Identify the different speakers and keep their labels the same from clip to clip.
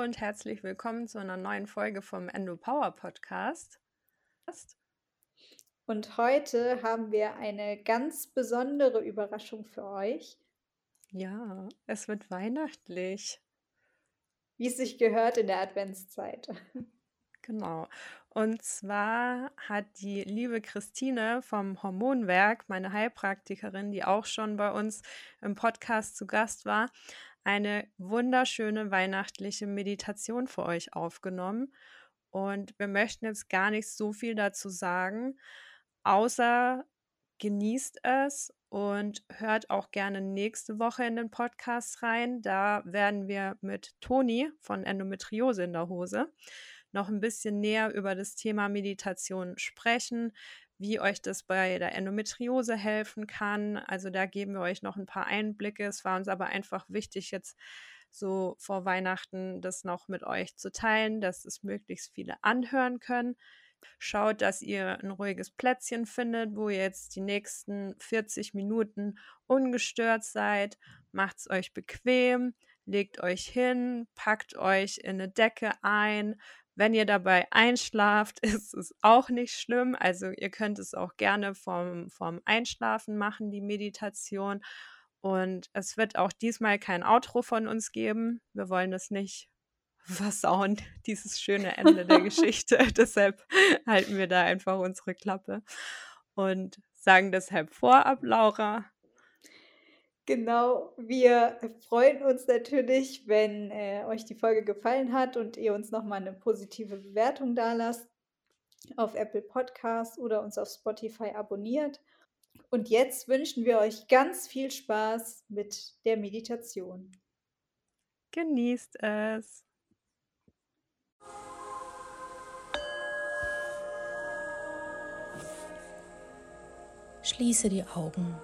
Speaker 1: Hallo und herzlich willkommen zu einer neuen Folge vom Endo Power Podcast.
Speaker 2: Und heute haben wir eine ganz besondere Überraschung für euch.
Speaker 1: Ja, es wird weihnachtlich.
Speaker 2: Wie es sich gehört in der Adventszeit.
Speaker 1: Genau. Und zwar hat die liebe Christine vom Hormonwerk, meine Heilpraktikerin, die auch schon bei uns im Podcast zu Gast war, eine wunderschöne weihnachtliche Meditation für euch aufgenommen. Und wir möchten jetzt gar nicht so viel dazu sagen, außer genießt es und hört auch gerne nächste Woche in den Podcast rein. Da werden wir mit Toni von Endometriose in der Hose noch ein bisschen näher über das Thema Meditation sprechen, wie euch das bei der Endometriose helfen kann. Also da geben wir euch noch ein paar Einblicke. Es war uns aber einfach wichtig, jetzt so vor Weihnachten das noch mit euch zu teilen, dass es möglichst viele anhören können. Schaut, dass ihr ein ruhiges Plätzchen findet, wo ihr jetzt die nächsten 40 Minuten ungestört seid. Macht es euch bequem, legt euch hin, packt euch in eine Decke ein, wenn ihr dabei einschlaft, ist es auch nicht schlimm. Also ihr könnt es auch gerne vorm, vorm Einschlafen machen, die Meditation. Und es wird auch diesmal kein Outro von uns geben. Wir wollen das nicht versauen, dieses schöne Ende der Geschichte. deshalb halten wir da einfach unsere Klappe und sagen deshalb vorab, Laura,
Speaker 2: Genau, wir freuen uns natürlich, wenn äh, euch die Folge gefallen hat und ihr uns nochmal eine positive Bewertung da lasst auf Apple Podcasts oder uns auf Spotify abonniert. Und jetzt wünschen wir euch ganz viel Spaß mit der Meditation.
Speaker 1: Genießt es.
Speaker 3: Schließe die Augen.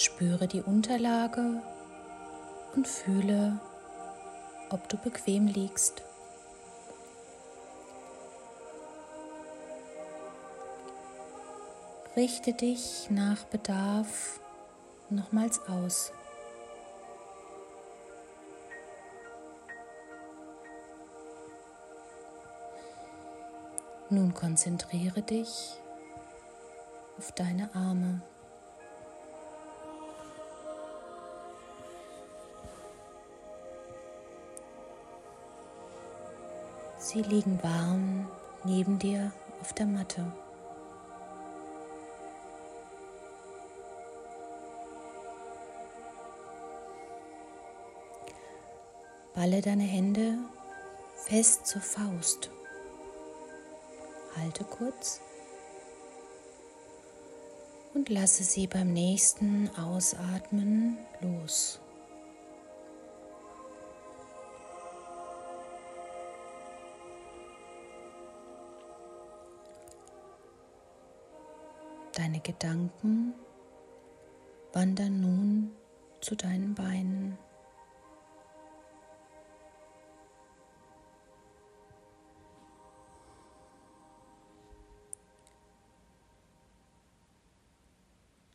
Speaker 3: Spüre die Unterlage und fühle, ob du bequem liegst. Richte dich nach Bedarf nochmals aus. Nun konzentriere dich auf deine Arme. Sie liegen warm neben dir auf der Matte. Balle deine Hände fest zur Faust. Halte kurz und lasse sie beim nächsten Ausatmen los. Deine Gedanken wandern nun zu deinen Beinen.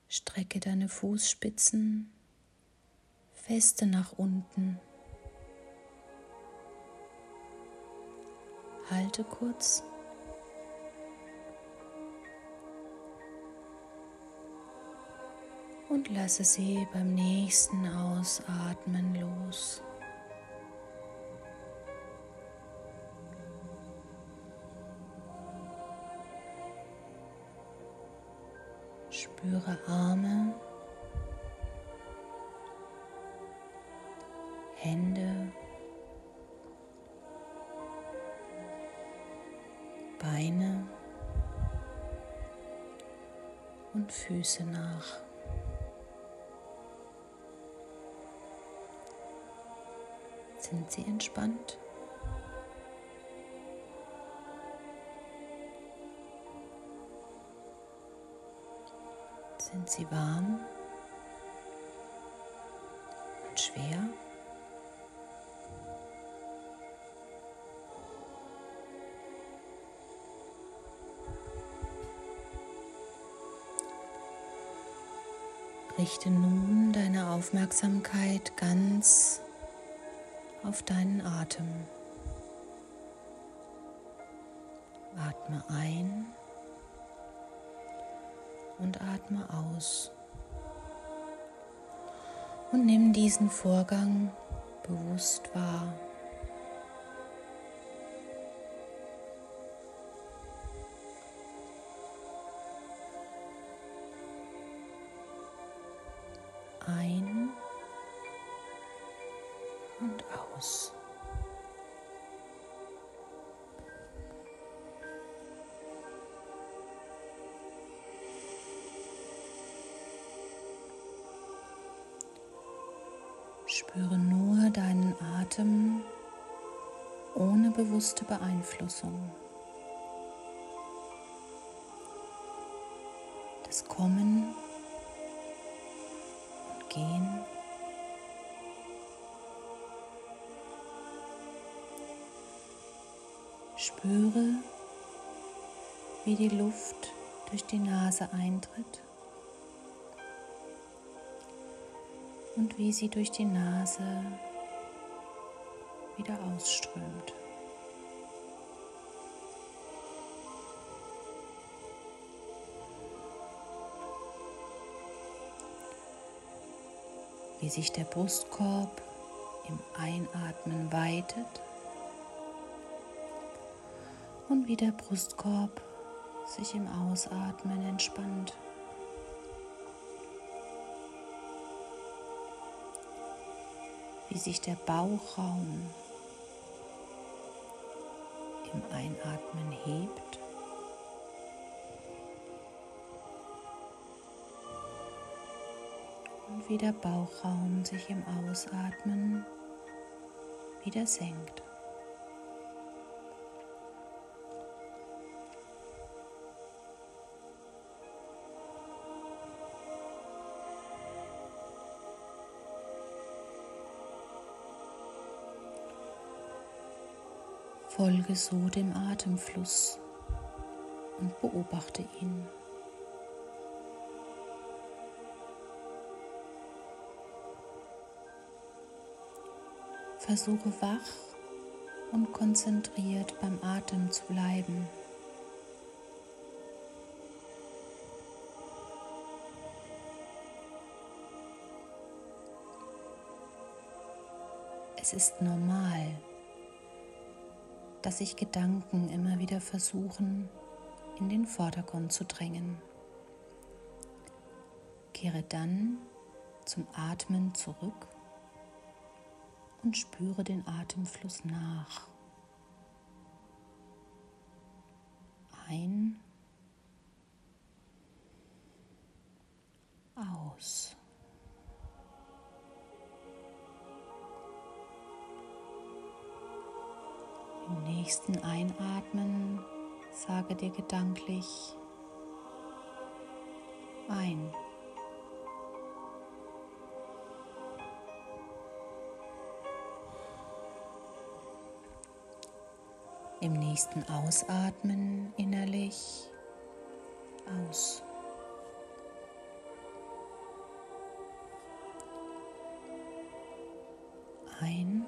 Speaker 3: Strecke deine Fußspitzen feste nach unten. Halte kurz und lasse sie beim nächsten Ausatmen los. Spüre Arme, Hände, Beine und Füße nach. Sind Sie entspannt? Sind Sie warm und schwer? Richte nun deine Aufmerksamkeit ganz auf deinen Atem. Atme ein und atme aus. Und nimm diesen Vorgang bewusst wahr. Bewusste Beeinflussung. Das Kommen und Gehen. Spüre, wie die Luft durch die Nase eintritt und wie sie durch die Nase wieder ausströmt. Wie sich der Brustkorb im Einatmen weitet und wie der Brustkorb sich im Ausatmen entspannt. wie sich der Bauchraum im Einatmen hebt. Wie der Bauchraum sich im Ausatmen wieder senkt. Folge so dem Atemfluss und beobachte ihn. Versuche wach und konzentriert beim Atem zu bleiben. Es ist normal, dass sich Gedanken immer wieder versuchen, in den Vordergrund zu drängen. Kehre dann zum Atmen zurück und spüre den Atemfluss nach. Ein, aus. Im nächsten Einatmen sage dir gedanklich ein. Nächsten Ausatmen innerlich aus. Ein.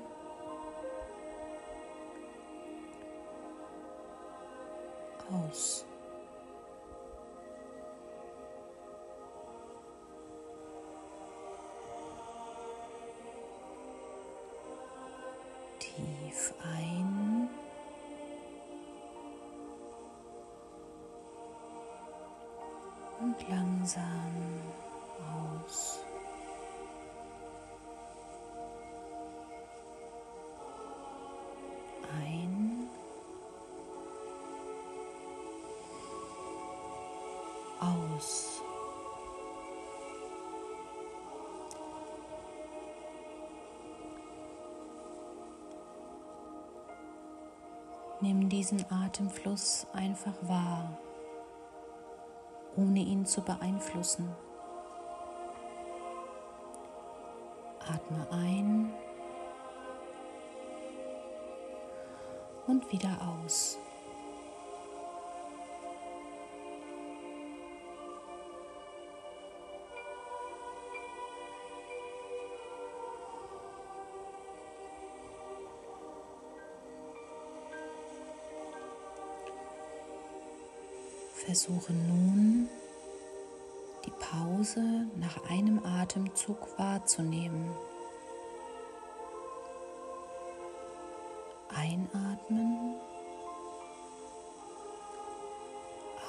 Speaker 3: aus. Tief ein. Nimm diesen Atemfluss einfach wahr, ohne ihn zu beeinflussen. Atme ein und wieder aus. Versuche nun die Pause nach einem Atemzug wahrzunehmen. Einatmen,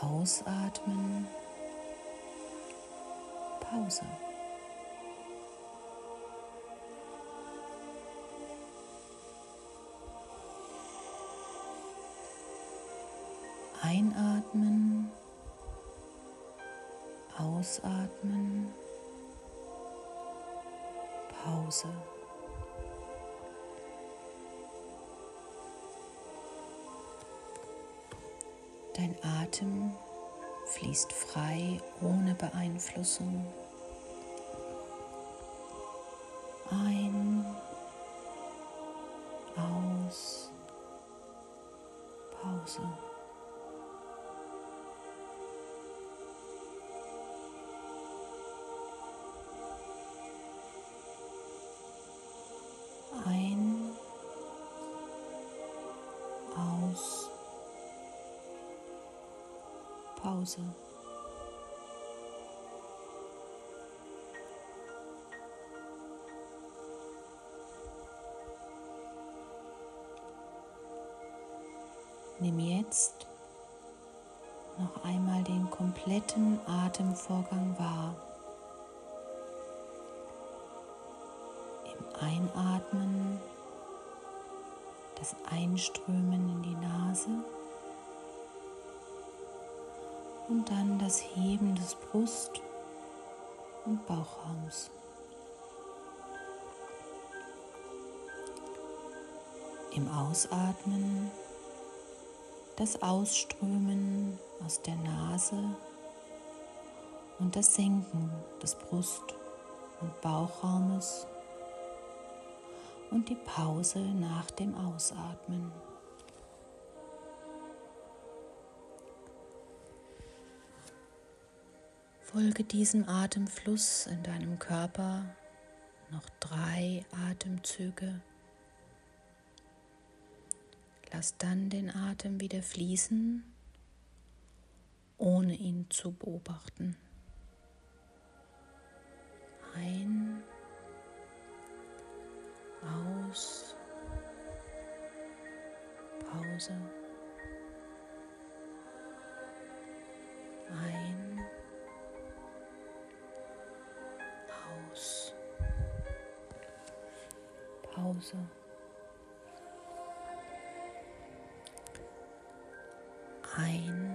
Speaker 3: ausatmen, Pause. Einatmen, ausatmen, Pause. Dein Atem fließt frei ohne Beeinflussung. Ein, Pause. Nimm jetzt noch einmal den kompletten Atemvorgang wahr. Im Einatmen das Einströmen in die Nase und dann das Heben des Brust- und Bauchraums. Im Ausatmen das Ausströmen aus der Nase und das Senken des Brust- und Bauchraumes und die Pause nach dem Ausatmen. Folge diesem Atemfluss in deinem Körper noch drei Atemzüge. Lass dann den Atem wieder fließen, ohne ihn zu beobachten. Ein, aus, Pause. Ein, Pause. ein,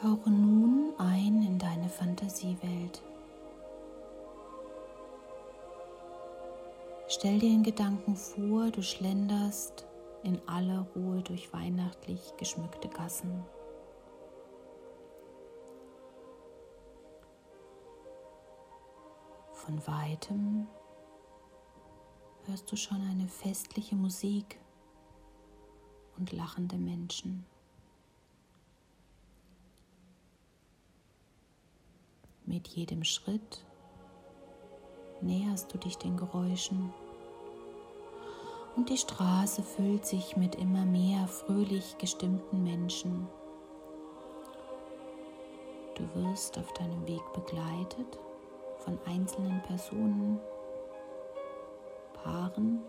Speaker 3: Tauche nun ein in deine Fantasiewelt. Stell dir in Gedanken vor, du schlenderst in aller Ruhe durch weihnachtlich geschmückte Gassen. Von weitem hörst du schon eine festliche Musik und lachende Menschen. Mit jedem Schritt näherst du dich den Geräuschen und die Straße füllt sich mit immer mehr fröhlich gestimmten Menschen. Du wirst auf deinem Weg begleitet von einzelnen Personen, Paaren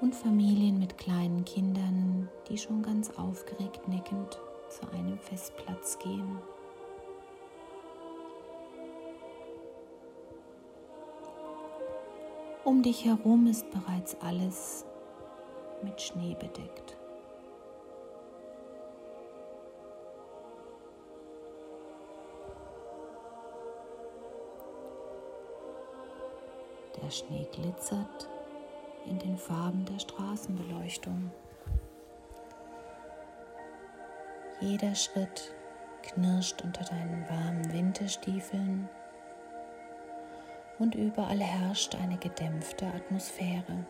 Speaker 3: und Familien mit kleinen Kindern, die schon ganz aufgeregt nickend zu einem Festplatz gehen. Um dich herum ist bereits alles mit Schnee bedeckt. Der Schnee glitzert in den Farben der Straßenbeleuchtung. Jeder Schritt knirscht unter deinen warmen Winterstiefeln und überall herrscht eine gedämpfte Atmosphäre.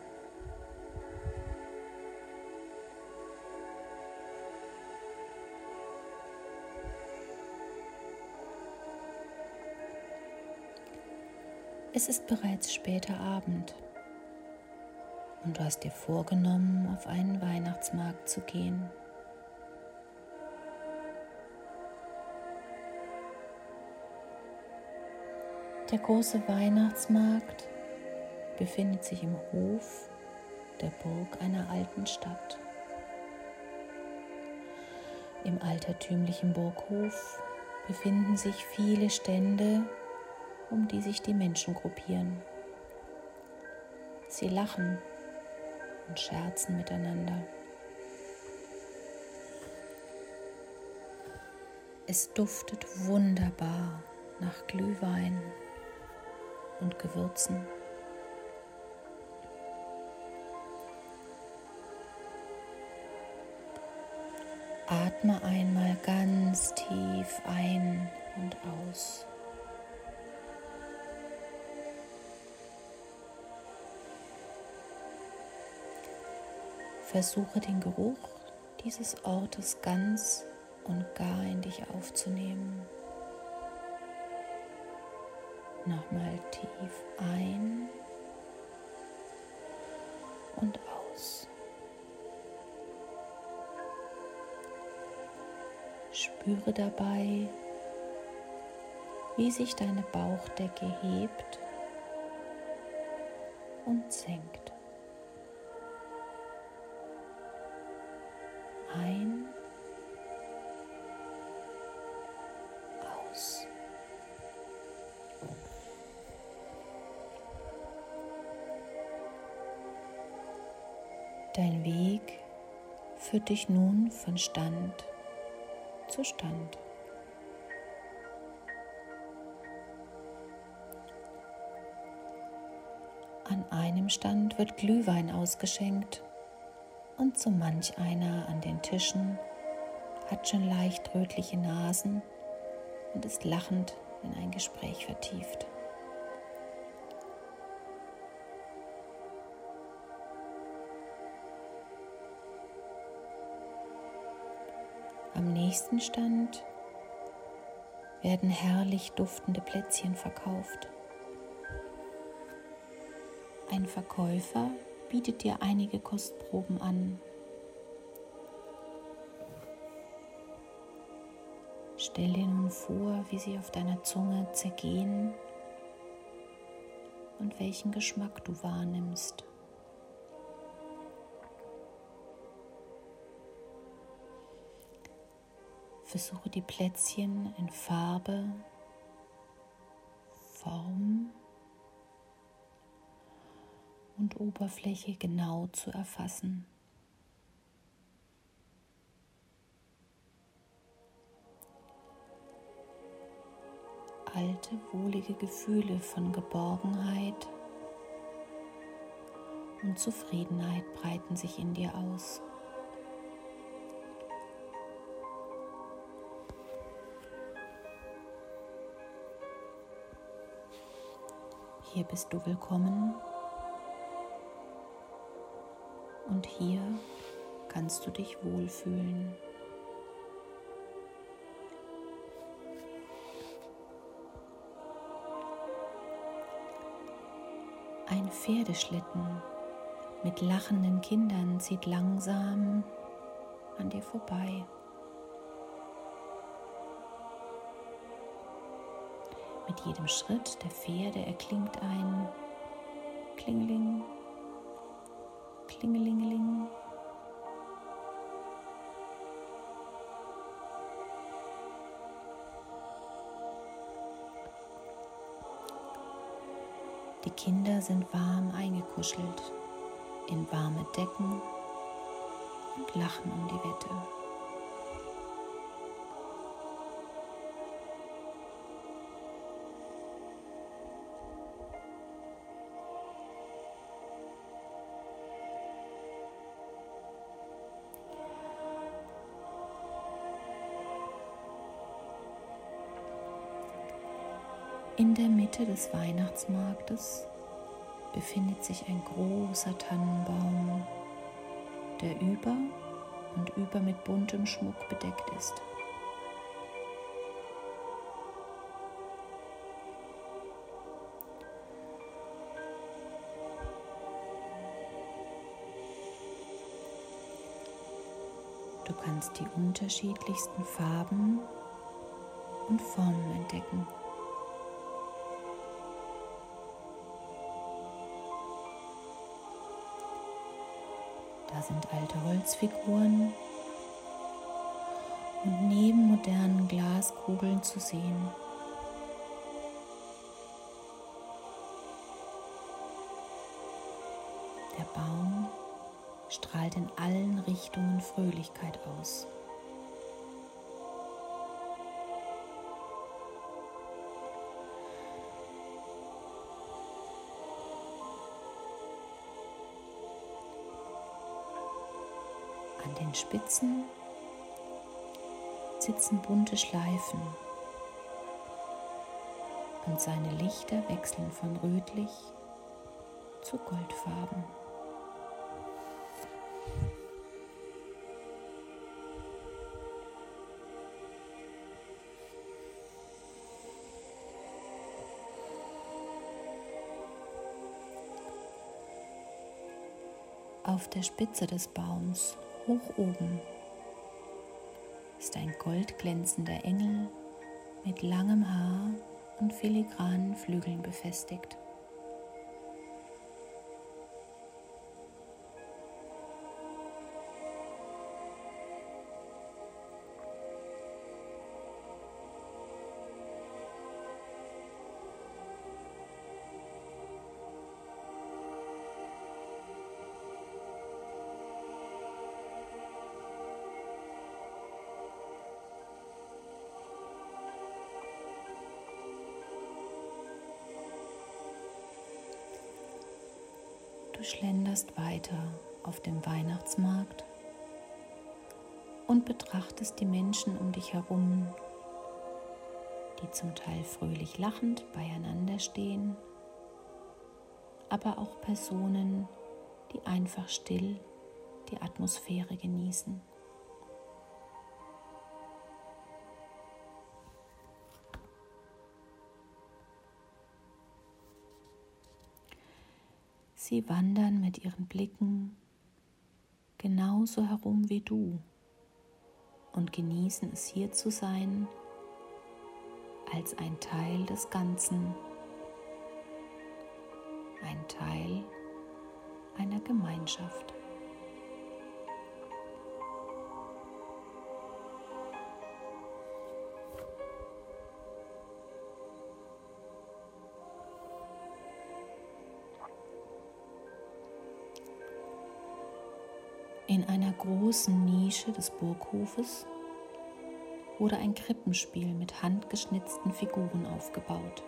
Speaker 3: Es ist bereits später Abend und du hast dir vorgenommen, auf einen Weihnachtsmarkt zu gehen. Der große Weihnachtsmarkt befindet sich im Hof der Burg einer alten Stadt. Im altertümlichen Burghof befinden sich viele Stände, um die sich die Menschen gruppieren. Sie lachen und scherzen miteinander. Es duftet wunderbar nach Glühwein und Gewürzen. Atme einmal ganz tief ein und aus. Versuche den Geruch dieses Ortes ganz und gar in dich aufzunehmen. Nochmal tief ein und aus. Spüre dabei, wie sich deine Bauchdecke hebt und senkt. Ein, führt dich nun von Stand zu Stand. An einem Stand wird Glühwein ausgeschenkt und so manch einer an den Tischen hat schon leicht rötliche Nasen und ist lachend in ein Gespräch vertieft. Am nächsten Stand werden herrlich duftende Plätzchen verkauft. Ein Verkäufer bietet dir einige Kostproben an. Stell dir nun vor, wie sie auf deiner Zunge zergehen und welchen Geschmack du wahrnimmst. Versuche die Plätzchen in Farbe, Form und Oberfläche genau zu erfassen. Alte, wohlige Gefühle von Geborgenheit und Zufriedenheit breiten sich in dir aus. Hier bist du willkommen und hier kannst du dich wohlfühlen. Ein Pferdeschlitten mit lachenden Kindern zieht langsam an dir vorbei. Mit jedem Schritt der Pferde erklingt ein Klingling, Klingelingeling. Die Kinder sind warm eingekuschelt in warme Decken und lachen um die Wette. In der Mitte des Weihnachtsmarktes befindet sich ein großer Tannenbaum, der über und über mit buntem Schmuck bedeckt ist. Du kannst die unterschiedlichsten Farben und Formen entdecken. Da sind alte Holzfiguren und neben modernen Glaskugeln zu sehen. Der Baum strahlt in allen Richtungen Fröhlichkeit aus. Spitzen sitzen bunte Schleifen und seine Lichter wechseln von rötlich zu goldfarben. Auf der Spitze des Baums, hoch oben, ist ein goldglänzender Engel mit langem Haar und filigranen Flügeln befestigt. Weiter auf dem Weihnachtsmarkt und betrachtest die Menschen um dich herum, die zum Teil fröhlich lachend beieinander stehen, aber auch Personen, die einfach still die Atmosphäre genießen. Sie wandern mit ihren Blicken genauso herum wie du und genießen es hier zu sein als ein Teil des Ganzen, ein Teil einer Gemeinschaft. Großen Nische des Burghofes wurde ein Krippenspiel mit handgeschnitzten Figuren aufgebaut.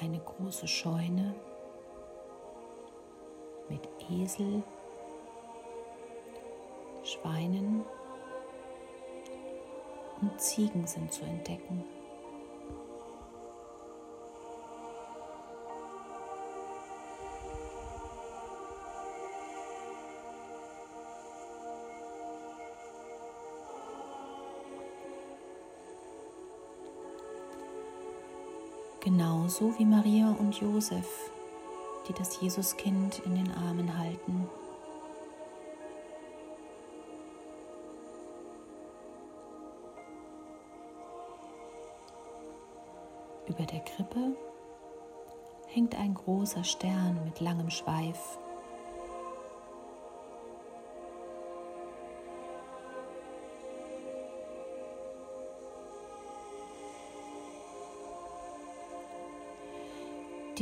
Speaker 3: Eine große Scheune mit Esel, Schweinen und Ziegen sind zu entdecken. Genauso wie Maria und Josef, die das Jesuskind in den Armen halten. Über der Krippe hängt ein großer Stern mit langem Schweif.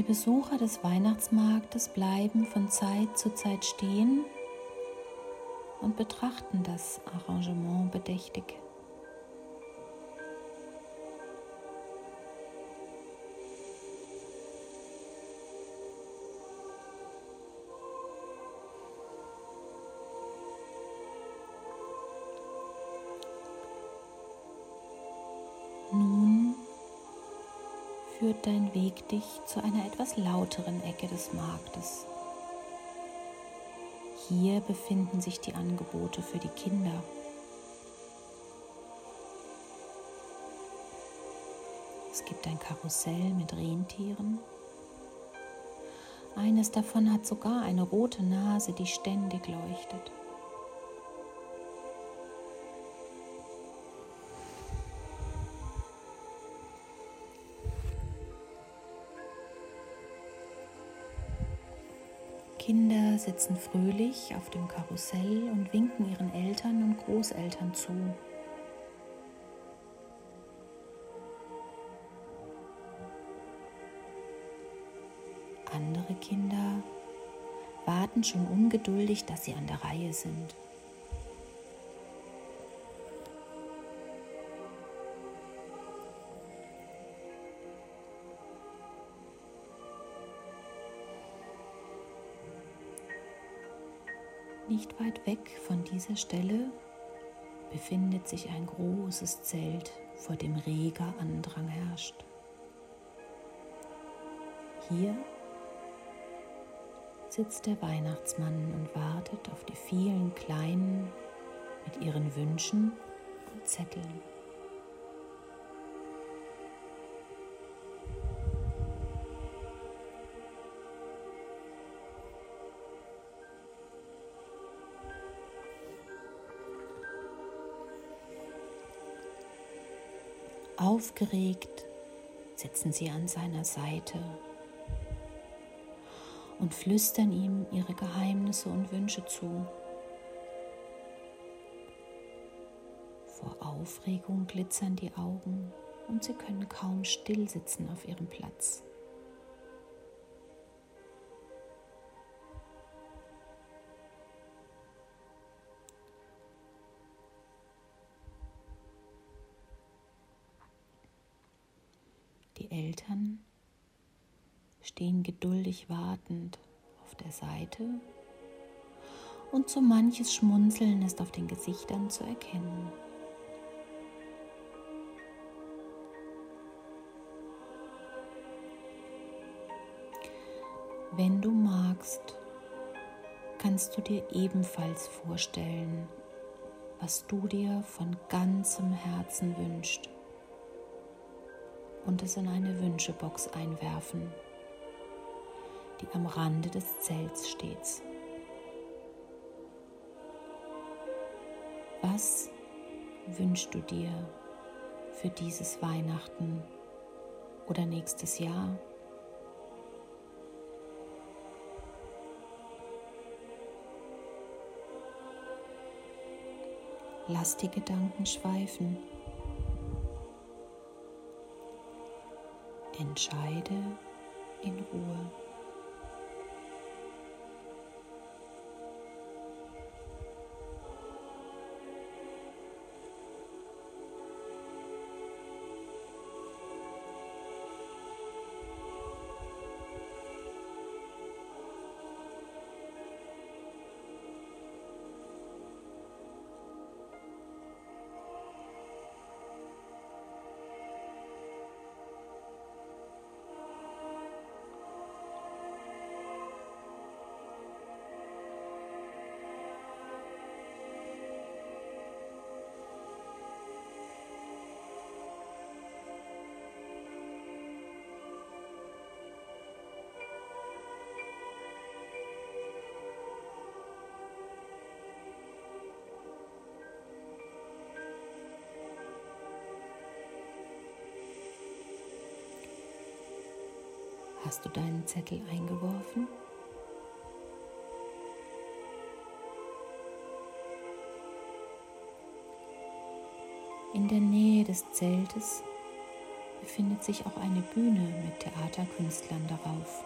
Speaker 3: Die Besucher des Weihnachtsmarktes bleiben von Zeit zu Zeit stehen und betrachten das Arrangement bedächtig. Dein Weg dich zu einer etwas lauteren Ecke des Marktes. Hier befinden sich die Angebote für die Kinder. Es gibt ein Karussell mit Rentieren. Eines davon hat sogar eine rote Nase, die ständig leuchtet. Sitzen fröhlich auf dem Karussell und winken ihren Eltern und Großeltern zu. Andere Kinder warten schon ungeduldig, dass sie an der Reihe sind. Nicht weit weg von dieser Stelle befindet sich ein großes Zelt, vor dem reger Andrang herrscht. Hier sitzt der Weihnachtsmann und wartet auf die vielen Kleinen mit ihren Wünschen und Zetteln. Aufgeregt sitzen sie an seiner Seite und flüstern ihm ihre Geheimnisse und Wünsche zu. Vor Aufregung glitzern die Augen und sie können kaum still sitzen auf ihrem Platz. Geduldig wartend auf der Seite und so manches Schmunzeln ist auf den Gesichtern zu erkennen. Wenn du magst, kannst du dir ebenfalls vorstellen, was du dir von ganzem Herzen wünschst und es in eine Wünschebox einwerfen, die am Rande des Zelts steht. Was wünschst du dir für dieses Weihnachten oder nächstes Jahr? Lass die Gedanken schweifen. Entscheide in Ruhe. Hast du deinen Zettel eingeworfen? In der Nähe des Zeltes befindet sich auch eine Bühne mit Theaterkünstlern darauf.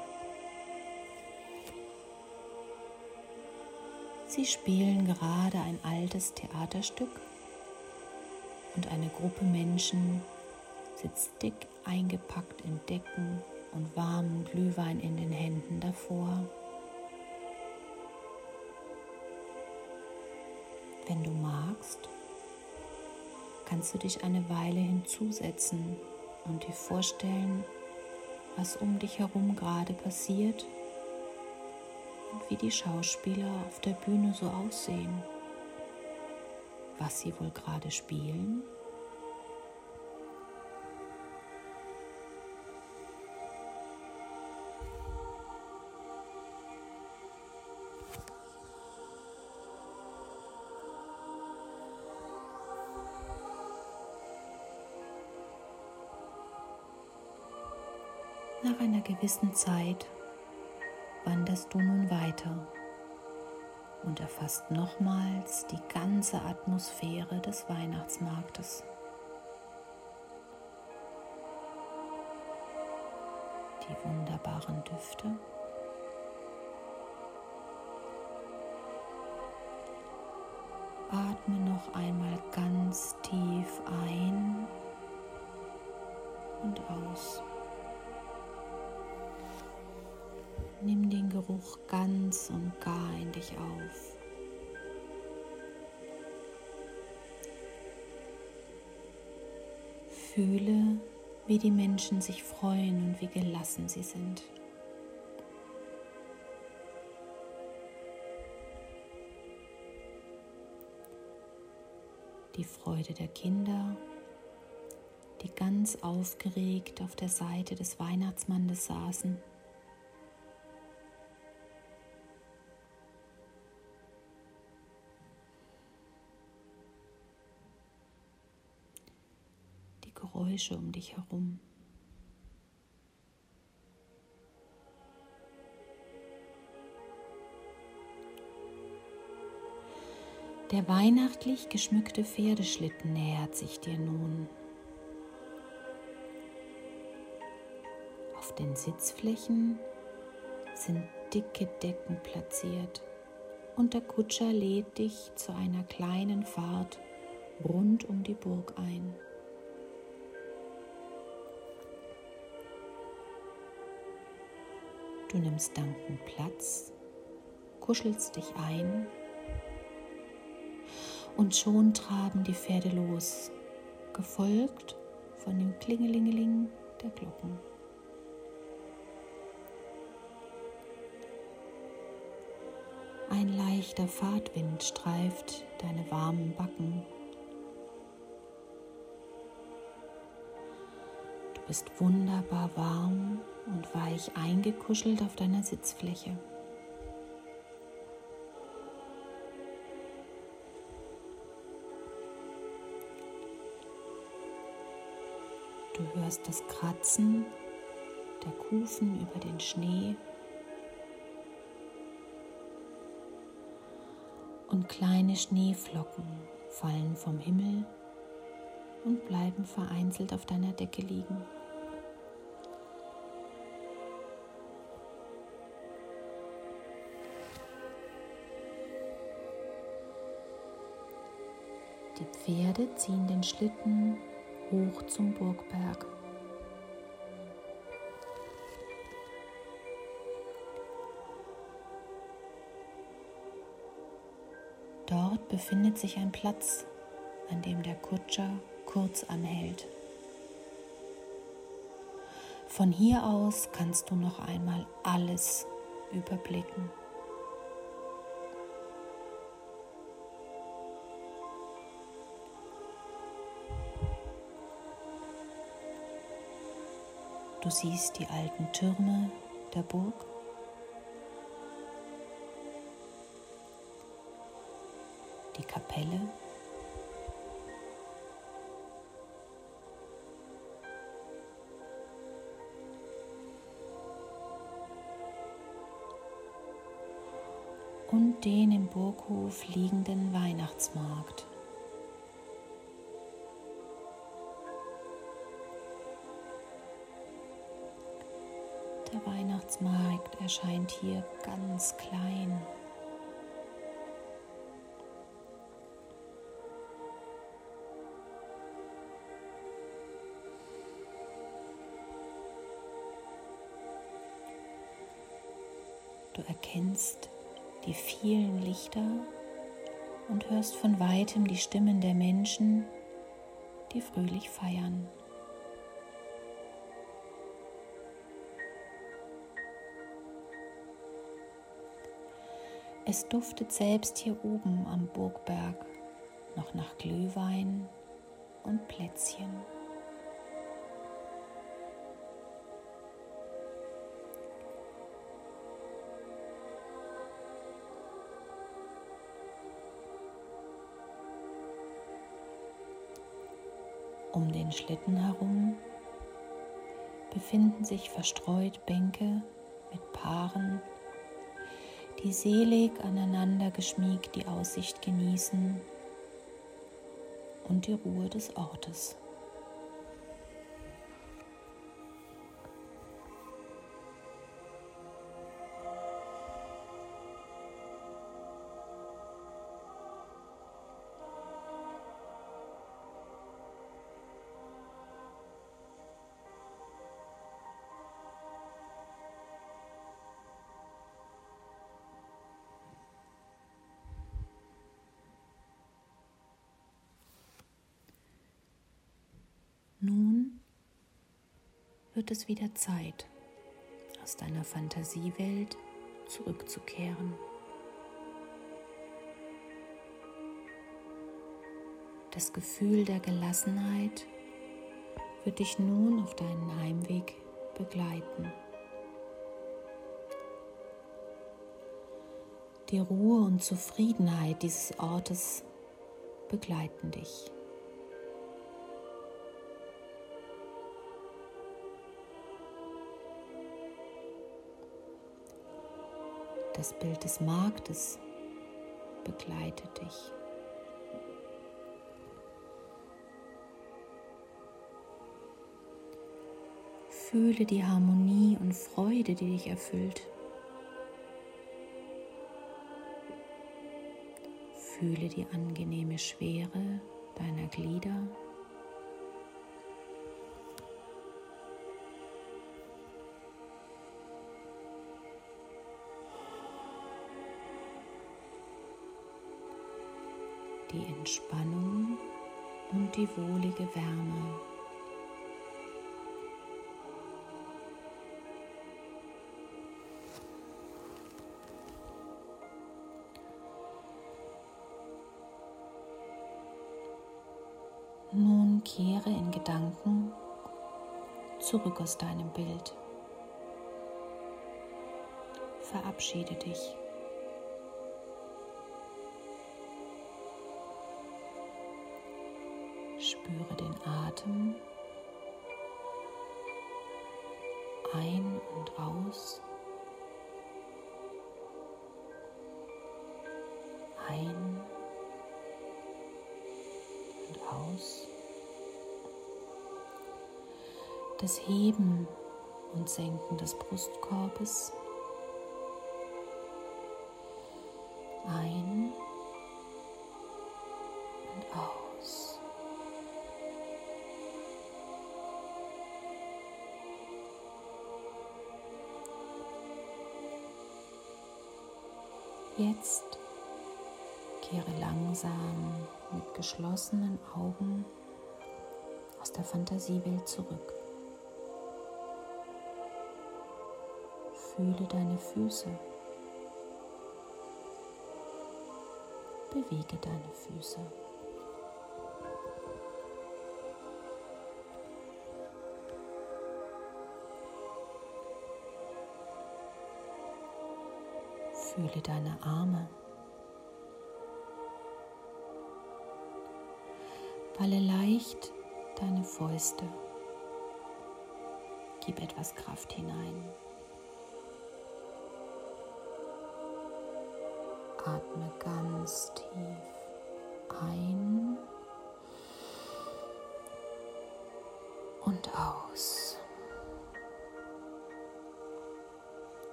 Speaker 3: Sie spielen gerade ein altes Theaterstück und eine Gruppe Menschen sitzt dick eingepackt in Decken und warmen Glühwein in den Händen davor. Wenn du magst, kannst du dich eine Weile hinzusetzen und dir vorstellen, was um dich herum gerade passiert und wie die Schauspieler auf der Bühne so aussehen, was sie wohl gerade spielen. Nach einer gewissen Zeit wanderst du nun weiter und erfasst nochmals die ganze Atmosphäre des Weihnachtsmarktes. Die wunderbaren Düfte. Atme noch einmal ganz tief ein und aus. Nimm den Geruch ganz und gar in dich auf. Fühle, wie die Menschen sich freuen und wie gelassen sie sind. Die Freude der Kinder, die ganz aufgeregt auf der Seite des Weihnachtsmannes saßen. Geräusche um dich herum. Der weihnachtlich geschmückte Pferdeschlitten nähert sich dir nun. Auf den Sitzflächen sind dicke Decken platziert und der Kutscher lädt dich zu einer kleinen Fahrt rund um die Burg ein. Du nimmst dankend Platz, kuschelst dich ein und schon traben die Pferde los, gefolgt von dem Klingelingeling der Glocken. Ein leichter Fahrtwind streift deine warmen Backen. Du bist wunderbar warm und weich eingekuschelt auf deiner Sitzfläche. Du hörst das Kratzen der Kufen über den Schnee und kleine Schneeflocken fallen vom Himmel und bleiben vereinzelt auf deiner Decke liegen. Pferde ziehen den Schlitten hoch zum Burgberg. Dort befindet sich ein Platz, an dem der Kutscher kurz anhält. Von hier aus kannst du noch einmal alles überblicken. Du siehst die alten Türme der Burg. Die Kapelle. Und den im Burghof liegenden Weihnachtsmarkt. Weihnachtsmarkt erscheint hier ganz klein. Du erkennst die vielen Lichter und hörst von weitem die Stimmen der Menschen, die fröhlich feiern. Es duftet selbst hier oben am Burgberg noch nach Glühwein und Plätzchen. Um den Schlitten herum befinden sich verstreut Bänke mit Paaren die selig aneinander geschmiegt die Aussicht genießen und die Ruhe des Ortes. wird es wieder Zeit, aus deiner Fantasiewelt zurückzukehren. Das Gefühl der Gelassenheit wird dich nun auf deinen Heimweg begleiten. Die Ruhe und Zufriedenheit dieses Ortes begleiten dich. Das Bild des Marktes begleitet dich. Fühle die Harmonie und Freude, die dich erfüllt. Fühle die angenehme Schwere deiner Glieder. Entspannung und die wohlige Wärme. Nun kehre in Gedanken zurück aus deinem Bild. Verabschiede dich. Atem ein und aus. Ein und aus. Das Heben und Senken des Brustkorbes. Ein und aus. Jetzt kehre langsam mit geschlossenen Augen aus der Fantasiewelt zurück. Fühle deine Füße. Bewege deine Füße. Fühle deine Arme. Balle leicht deine Fäuste. Gib etwas Kraft hinein. Atme ganz tief ein und aus.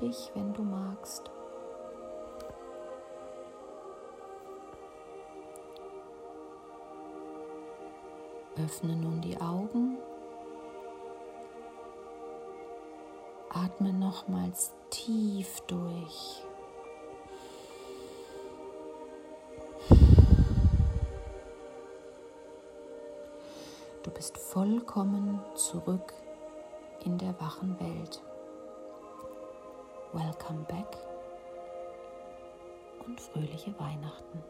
Speaker 3: dich, wenn du magst. Öffne nun die Augen. Atme nochmals tief durch. Du bist vollkommen zurück in der wachen Welt. Welcome back und fröhliche Weihnachten.